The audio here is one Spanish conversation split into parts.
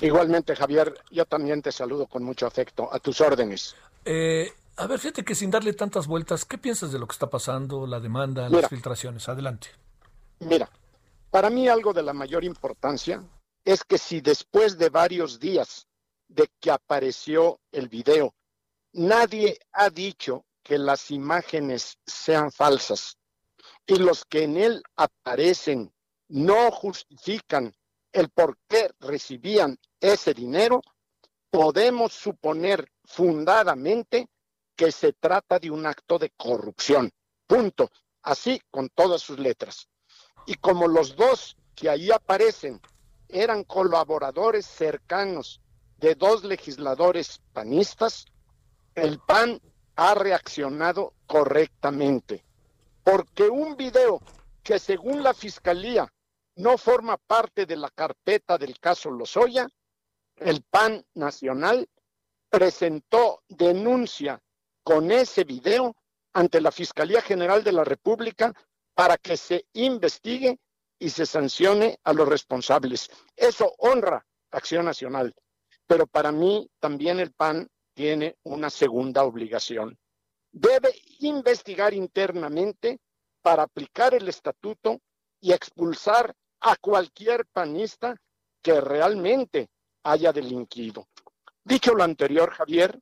Igualmente, Javier, yo también te saludo con mucho afecto. A tus órdenes. Eh, a ver, fíjate que sin darle tantas vueltas, ¿qué piensas de lo que está pasando, la demanda, las filtraciones? Adelante. Mira, para mí algo de la mayor importancia es que si después de varios días de que apareció el video, nadie ha dicho que las imágenes sean falsas y los que en él aparecen no justifican el por qué recibían ese dinero, podemos suponer fundadamente que se trata de un acto de corrupción. Punto. Así con todas sus letras. Y como los dos que ahí aparecen eran colaboradores cercanos de dos legisladores panistas, el PAN ha reaccionado correctamente. Porque un video que según la Fiscalía no forma parte de la carpeta del caso Lozoya, el PAN Nacional presentó denuncia con ese video ante la Fiscalía General de la República para que se investigue y se sancione a los responsables. Eso honra Acción Nacional. Pero para mí también el PAN tiene una segunda obligación. Debe investigar internamente para aplicar el estatuto y expulsar a cualquier panista que realmente haya delinquido. Dicho lo anterior, Javier,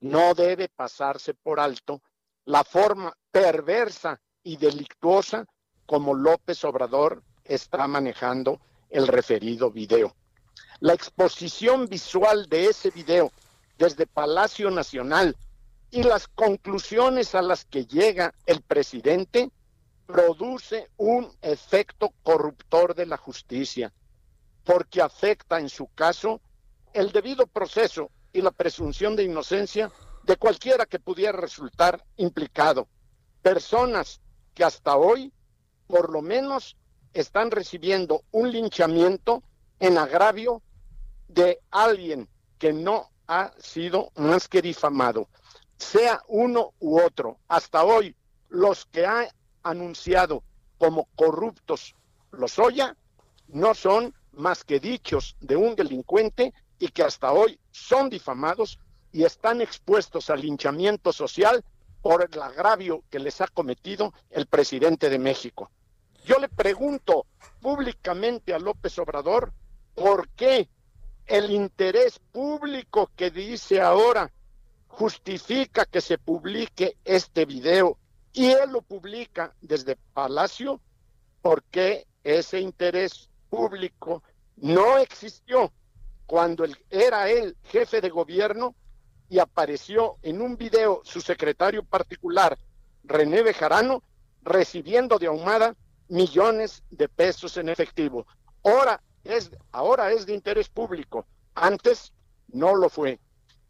no debe pasarse por alto la forma perversa y delictuosa como López Obrador está manejando el referido video. La exposición visual de ese video desde Palacio Nacional y las conclusiones a las que llega el presidente produce un efecto corruptor de la justicia, porque afecta en su caso el debido proceso y la presunción de inocencia de cualquiera que pudiera resultar implicado. Personas que hasta hoy, por lo menos, están recibiendo un linchamiento en agravio de alguien que no ha sido más que difamado, sea uno u otro. Hasta hoy, los que han anunciado como corruptos los Oya no son más que dichos de un delincuente y que hasta hoy son difamados y están expuestos al linchamiento social por el agravio que les ha cometido el presidente de México. Yo le pregunto públicamente a López Obrador por qué el interés público que dice ahora justifica que se publique este video y él lo publica desde Palacio porque ese interés público no existió cuando él, era él jefe de gobierno y apareció en un video su secretario particular, René Bejarano, recibiendo de Ahumada millones de pesos en efectivo. Ahora es, ahora es de interés público, antes no lo fue.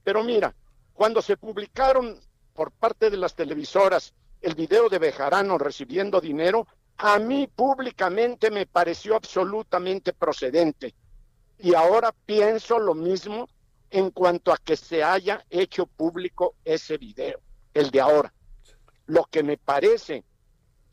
Pero mira, cuando se publicaron por parte de las televisoras el video de Bejarano recibiendo dinero, a mí públicamente me pareció absolutamente procedente. Y ahora pienso lo mismo en cuanto a que se haya hecho público ese video, el de ahora. Lo que me parece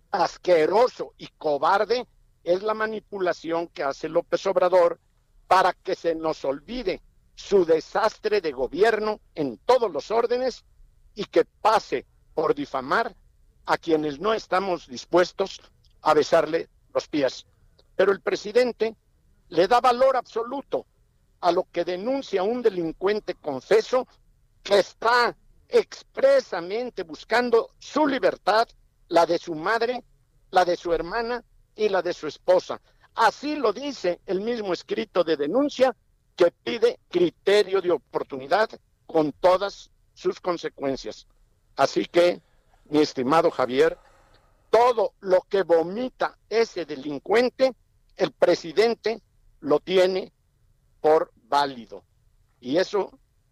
asqueroso y cobarde es la manipulación que hace López Obrador para que se nos olvide su desastre de gobierno en todos los órdenes y que pase por difamar a quienes no estamos dispuestos a besarle los pies. Pero el presidente le da valor absoluto a lo que denuncia un delincuente confeso que está expresamente buscando su libertad, la de su madre, la de su hermana y la de su esposa. Así lo dice el mismo escrito de denuncia que pide criterio de oportunidad con todas sus consecuencias. Así que mi estimado Javier, todo lo que vomita ese delincuente, el presidente lo tiene por válido. Y eso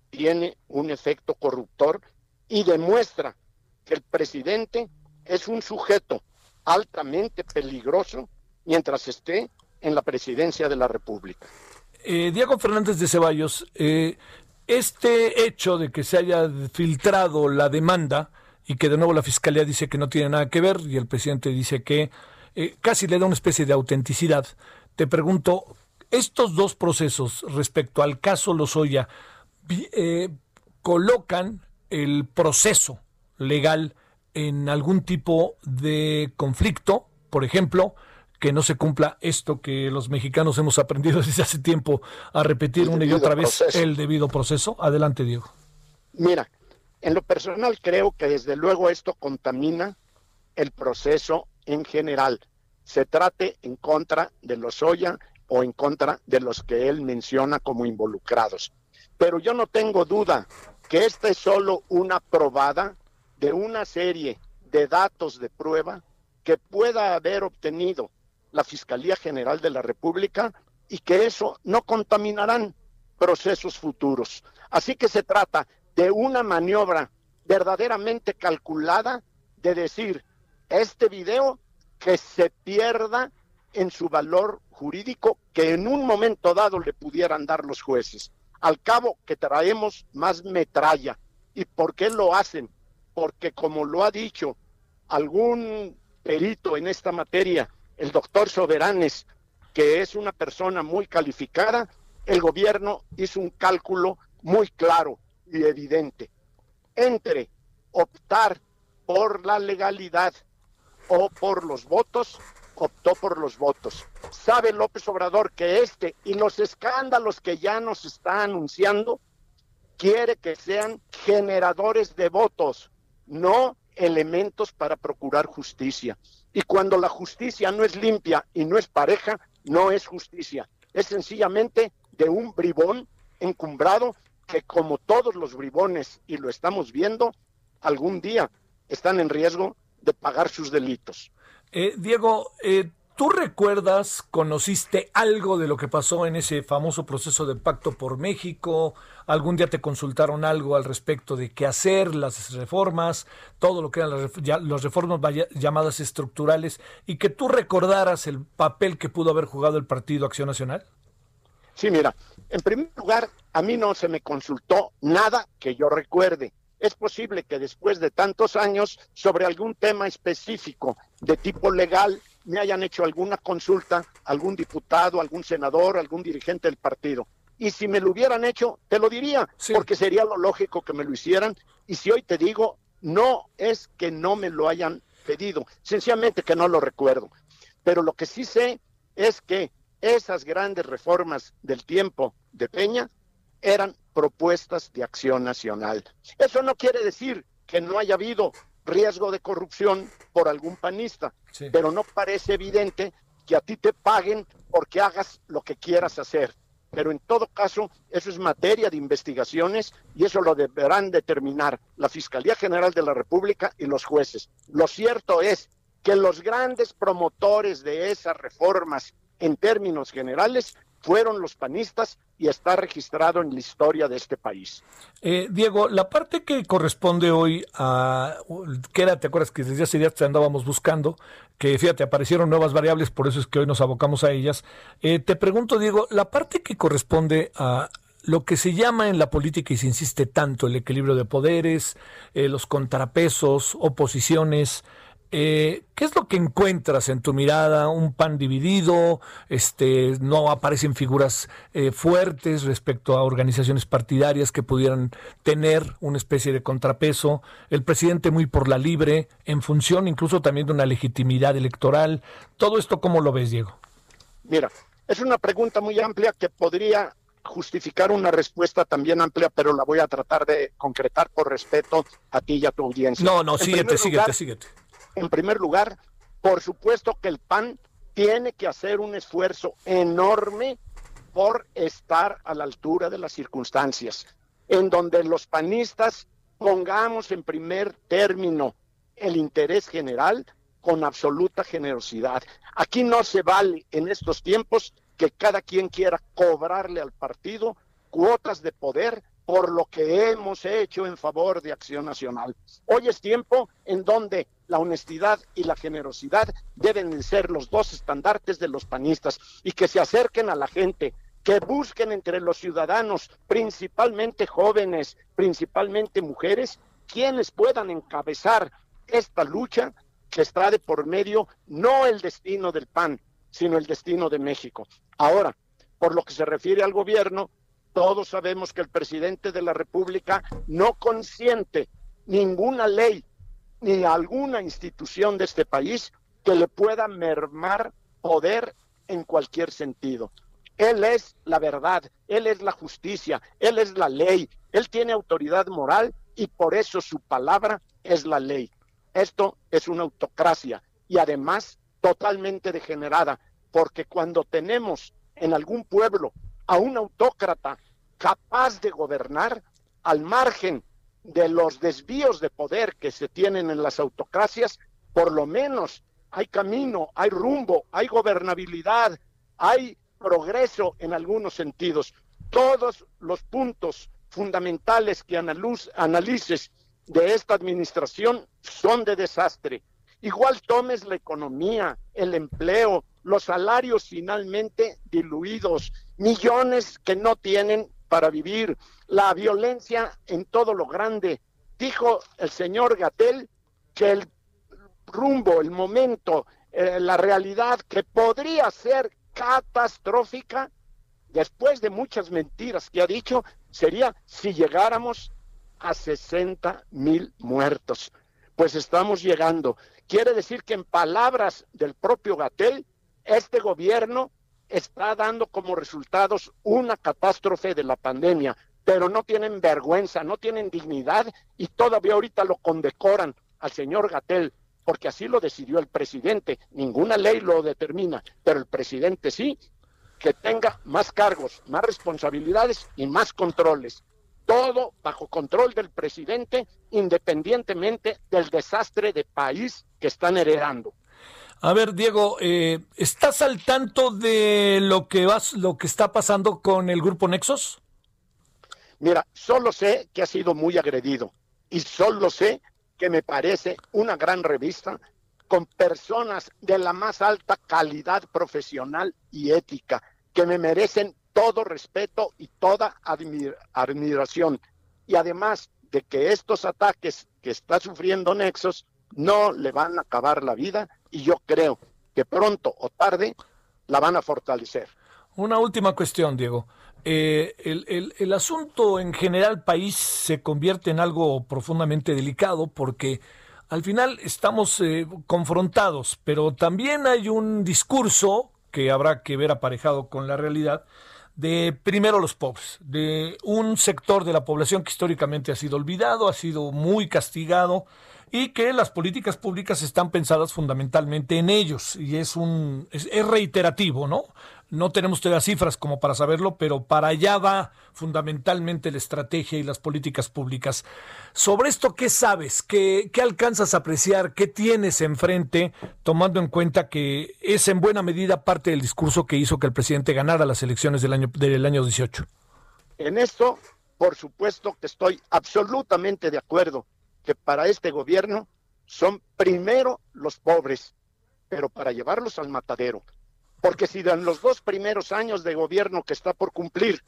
tiene un efecto corruptor y demuestra que el presidente es un sujeto altamente peligroso mientras esté en la presidencia de la República. Eh, Diego Fernández de Ceballos, eh, este hecho de que se haya filtrado la demanda y que de nuevo la Fiscalía dice que no tiene nada que ver y el presidente dice que eh, casi le da una especie de autenticidad, te pregunto, estos dos procesos respecto al caso Lozoya colocan el proceso legal en algún tipo de conflicto, por ejemplo, que no se cumpla esto que los mexicanos hemos aprendido desde hace tiempo a repetir una y otra vez el debido proceso. Adelante, Diego. Mira, en lo personal creo que desde luego esto contamina el proceso en general. Se trate en contra de los Oya o en contra de los que él menciona como involucrados. Pero yo no tengo duda que esta es solo una probada de una serie de datos de prueba que pueda haber obtenido la Fiscalía General de la República y que eso no contaminarán procesos futuros. Así que se trata de una maniobra verdaderamente calculada de decir, este video que se pierda en su valor jurídico que en un momento dado le pudieran dar los jueces. Al cabo que traemos más metralla. ¿Y por qué lo hacen? Porque como lo ha dicho algún perito en esta materia, el doctor Soberanes, que es una persona muy calificada, el gobierno hizo un cálculo muy claro y evidente. Entre optar por la legalidad o por los votos, optó por los votos. Sabe López Obrador que este y los escándalos que ya nos está anunciando quiere que sean generadores de votos, no elementos para procurar justicia. Y cuando la justicia no es limpia y no es pareja, no es justicia. Es sencillamente de un bribón encumbrado que como todos los bribones, y lo estamos viendo, algún día están en riesgo de pagar sus delitos. Eh, Diego, eh, ¿Tú recuerdas, conociste algo de lo que pasó en ese famoso proceso de pacto por México? ¿Algún día te consultaron algo al respecto de qué hacer, las reformas, todo lo que eran las, reformas llamadas estructurales, y que tú recordaras el papel que pudo haber jugado el Partido Acción Nacional? Sí, mira, en primer lugar, a mí no se me consultó nada que yo recuerde. Es posible que después de tantos años, sobre algún tema específico de tipo legal, me hayan hecho alguna consulta, algún diputado, algún senador, algún dirigente del partido. Y si me lo hubieran hecho, te lo diría, porque sería lo lógico que me lo hicieran. Y si hoy te digo, no es que no me lo hayan pedido, sencillamente que no lo recuerdo. Pero lo que sí sé es que esas grandes reformas del tiempo de Peña eran propuestas de acción nacional. Eso no quiere decir que no haya habido riesgo de corrupción por algún panista, pero no parece evidente que a ti te paguen porque hagas lo que quieras hacer. Pero en todo caso, eso es materia de investigaciones y eso lo deberán determinar la Fiscalía General de la República y los jueces. Lo cierto es que los grandes promotores de esas reformas en términos generales fueron los panistas y está registrado en la historia de este país. Eh, Diego, la parte que corresponde hoy a, que era, te acuerdas que desde hace días te andábamos buscando, que fíjate, aparecieron nuevas variables, por eso es que hoy nos abocamos a ellas. Eh, te pregunto, Diego, la parte que corresponde a lo que se llama en la política y se insiste tanto, el equilibrio de poderes, eh, los contrapesos, oposiciones, eh, ¿Qué es lo que encuentras en tu mirada? ¿Un pan dividido? Este, ¿No aparecen figuras eh, fuertes respecto a organizaciones partidarias que pudieran tener una especie de contrapeso? ¿El presidente muy por la libre, en función incluso también de una legitimidad electoral? ¿Todo esto cómo lo ves, Diego? Mira, es una pregunta muy amplia que podría justificar una respuesta también amplia, pero la voy a tratar de concretar por respeto a ti y a tu audiencia. No, no, síguete, síguete, síguete en primer lugar, por supuesto que el PAN tiene que hacer un esfuerzo enorme por estar a la altura de las circunstancias, en donde los panistas pongamos en primer término el interés general con absoluta generosidad. Aquí no se vale en estos tiempos que cada quien quiera cobrarle al partido cuotas de poder por lo que hemos hecho en favor de Acción Nacional. Hoy es tiempo en donde la honestidad y la generosidad deben ser los dos estandartes de los panistas y que se acerquen a la gente, que busquen entre los ciudadanos, principalmente jóvenes, principalmente mujeres, quienes puedan encabezar esta lucha que está de por medio no el destino del PAN, sino el destino de México. Ahora, por lo que se refiere al gobierno, todos sabemos que el presidente de la República no consiente ninguna ley ni alguna institución de este país que le pueda mermar poder en cualquier sentido. Él es la verdad, él es la justicia, él es la ley, él tiene autoridad moral y por eso su palabra es la ley. Esto es una autocracia y además totalmente degenerada, porque cuando tenemos en algún pueblo a un autócrata capaz de gobernar al margen de los desvíos de poder que se tienen en las autocracias, por lo menos hay camino, hay rumbo, hay gobernabilidad, hay progreso en algunos sentidos. Todos los puntos fundamentales que analices de esta administración son de desastre. Igual tomes la economía, el empleo, los salarios finalmente diluidos, millones que no tienen para vivir, la violencia en todo lo grande. Dijo el señor Gatel que el rumbo, el momento, eh, la realidad que podría ser catastrófica, después de muchas mentiras que ha dicho, sería si llegáramos a 60 mil muertos. Pues estamos llegando. Quiere decir que en palabras del propio Gatel, este gobierno está dando como resultados una catástrofe de la pandemia, pero no tienen vergüenza, no tienen dignidad y todavía ahorita lo condecoran al señor Gatel, porque así lo decidió el presidente. Ninguna ley lo determina, pero el presidente sí, que tenga más cargos, más responsabilidades y más controles todo bajo control del presidente, independientemente del desastre de país que están heredando. A ver, Diego, eh, ¿estás al tanto de lo que vas, lo que está pasando con el grupo Nexos? Mira, solo sé que ha sido muy agredido y solo sé que me parece una gran revista con personas de la más alta calidad profesional y ética que me merecen todo respeto y toda admiración. Y además de que estos ataques que está sufriendo Nexos no le van a acabar la vida y yo creo que pronto o tarde la van a fortalecer. Una última cuestión, Diego. Eh, el, asunto en general país se convierte en algo profundamente delicado porque al final estamos eh, confrontados, pero también hay un discurso que habrá que ver aparejado con la realidad de primero los pobres, de un sector de la población que históricamente ha sido olvidado, ha sido muy castigado y que las políticas públicas están pensadas fundamentalmente en ellos y es un es, reiterativo, ¿no? No tenemos todavía cifras como para saberlo, pero para allá va fundamentalmente la estrategia y las políticas públicas. Sobre esto, ¿qué sabes? ¿Qué, qué alcanzas a apreciar? ¿Qué tienes enfrente, tomando en cuenta que es en buena medida parte del discurso que hizo que el presidente ganara las elecciones del año, del año 18? En esto, por supuesto que estoy absolutamente de acuerdo que para este gobierno son primero los pobres, pero para llevarlos al matadero. Porque si en los dos primeros años de gobierno que está por cumplir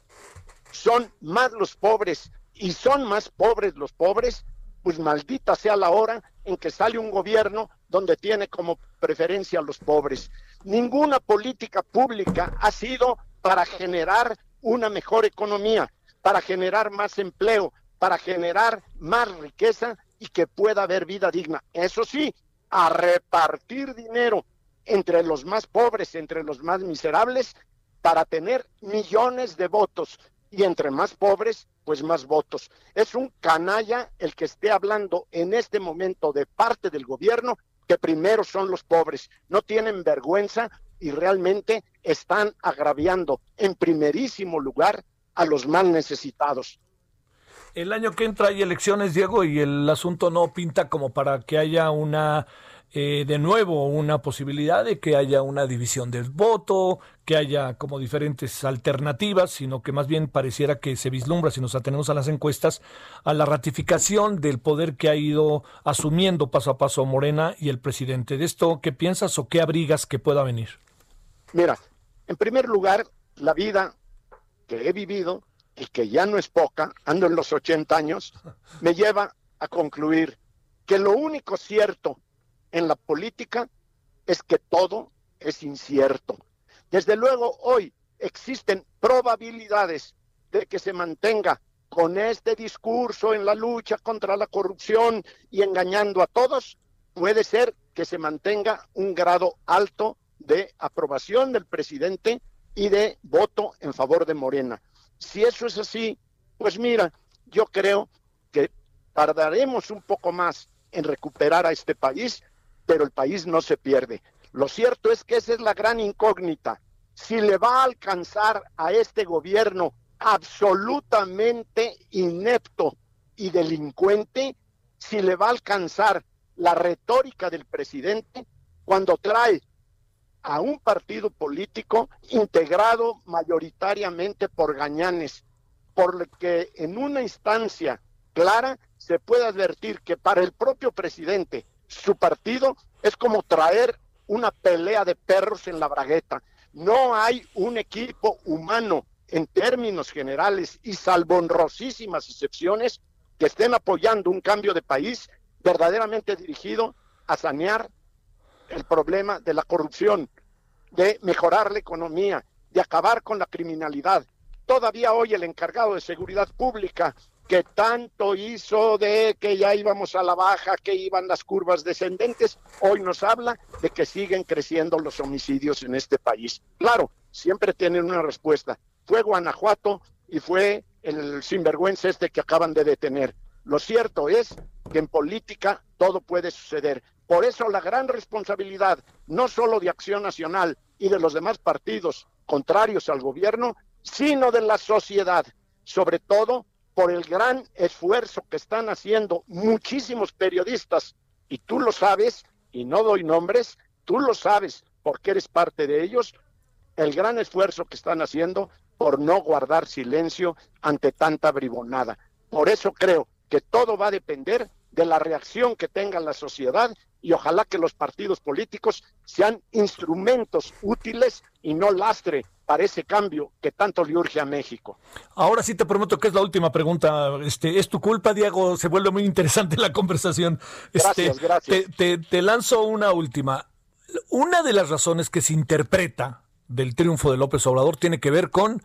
son más los pobres y son más pobres los pobres, pues maldita sea la hora en que sale un gobierno donde tiene como preferencia a los pobres. Ninguna política pública ha sido para generar una mejor economía, para generar más empleo, para generar más riqueza y que pueda haber vida digna. Eso sí, a repartir dinero entre los más pobres, entre los más miserables, para tener millones de votos. Y entre más pobres, pues más votos. Es un canalla el que esté hablando en este momento de parte del gobierno que primero son los pobres. No tienen vergüenza y realmente están agraviando en primerísimo lugar a los más necesitados. El año que entra hay elecciones, Diego, y el asunto no pinta como para que haya una eh, de nuevo una posibilidad de que haya una división del voto, que haya como diferentes alternativas, sino que más bien pareciera que se vislumbra, si nos atenemos a las encuestas, a la ratificación del poder que ha ido asumiendo paso a paso Morena y el presidente. ¿De esto qué piensas o qué abrigas que pueda venir? Mira, en primer lugar, la vida que he vivido y que ya no es poca, ando en los 80 años, me lleva a concluir que lo único cierto en la política es que todo es incierto. Desde luego, hoy existen probabilidades de que se mantenga con este discurso en la lucha contra la corrupción y engañando a todos, puede ser que se mantenga un grado alto de aprobación del presidente y de voto en favor de Morena. Si eso es así, pues mira, yo creo que tardaremos un poco más en recuperar a este país, pero el país no se pierde. Lo cierto es que esa es la gran incógnita. Si le va a alcanzar a este gobierno absolutamente inepto y delincuente, si le va a alcanzar la retórica del presidente cuando trae a un partido político integrado mayoritariamente por gañanes, por lo que en una instancia clara se puede advertir que para el propio presidente su partido es como traer una pelea de perros en la bragueta. No hay un equipo humano en términos generales y salvo honrosísimas excepciones que estén apoyando un cambio de país verdaderamente dirigido a sanear el problema de la corrupción, de mejorar la economía, de acabar con la criminalidad. Todavía hoy el encargado de seguridad pública, que tanto hizo de que ya íbamos a la baja, que iban las curvas descendentes, hoy nos habla de que siguen creciendo los homicidios en este país. Claro, siempre tienen una respuesta. Fue Guanajuato y fue el sinvergüenza este que acaban de detener. Lo cierto es que en política todo puede suceder. Por eso la gran responsabilidad, no solo de Acción Nacional y de los demás partidos contrarios al gobierno, sino de la sociedad, sobre todo por el gran esfuerzo que están haciendo muchísimos periodistas, y tú lo sabes, y no doy nombres, tú lo sabes porque eres parte de ellos, el gran esfuerzo que están haciendo por no guardar silencio ante tanta bribonada. Por eso creo que todo va a depender de la reacción que tenga la sociedad y ojalá que los partidos políticos sean instrumentos útiles y no lastre para ese cambio que tanto le urge a México. Ahora sí te prometo que es la última pregunta. Este, es tu culpa, Diego. Se vuelve muy interesante la conversación. Este, gracias, gracias. Te, te, lanzo una última. Una de las razones que se interpreta del triunfo de López Obrador tiene que ver con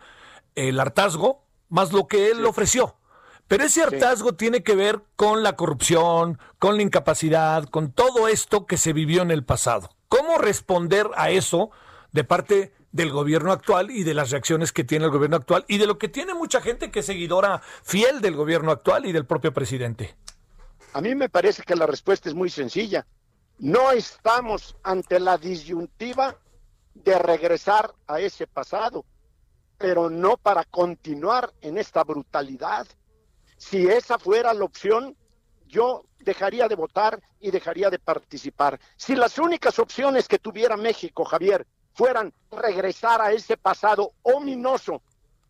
el hartazgo más lo que él sí. ofreció. Pero ese hartazgo sí. tiene que ver con la corrupción, con la incapacidad, con todo esto que se vivió en el pasado. ¿Cómo responder a eso de parte del gobierno actual y de las reacciones que tiene el gobierno actual y de lo que tiene mucha gente que es seguidora fiel del gobierno actual y del propio presidente? A mí me parece que la respuesta es muy sencilla. No estamos ante la disyuntiva de regresar a ese pasado, pero no para continuar en esta brutalidad si esa fuera la opción, yo dejaría de votar y dejaría de participar. Si las únicas opciones que tuviera México, Javier, fueran regresar a ese pasado ominoso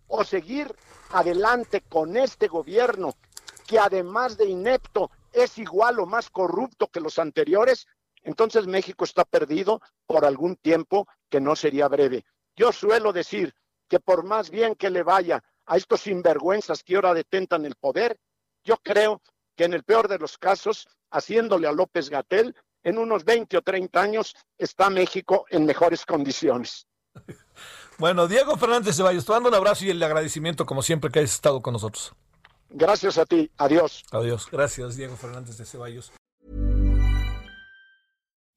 o seguir adelante con este gobierno que además de inepto es igual o más corrupto que los anteriores, entonces México está perdido por algún tiempo que no sería breve. Yo suelo decir que por más bien que le vaya a estos sinvergüenzas que ahora detentan el poder, yo creo que en el peor de los casos, haciéndole a López Gatel, en unos 20 o 30 años está México en mejores condiciones. Bueno, Diego Fernández Ceballos, te mando un abrazo y el agradecimiento como siempre que hayas estado con nosotros. Gracias a ti, adiós. Adiós, gracias Diego Fernández de Ceballos.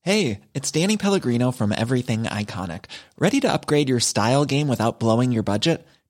Hey, it's Danny Pellegrino from Everything Iconic. Ready to upgrade your style game without blowing your budget?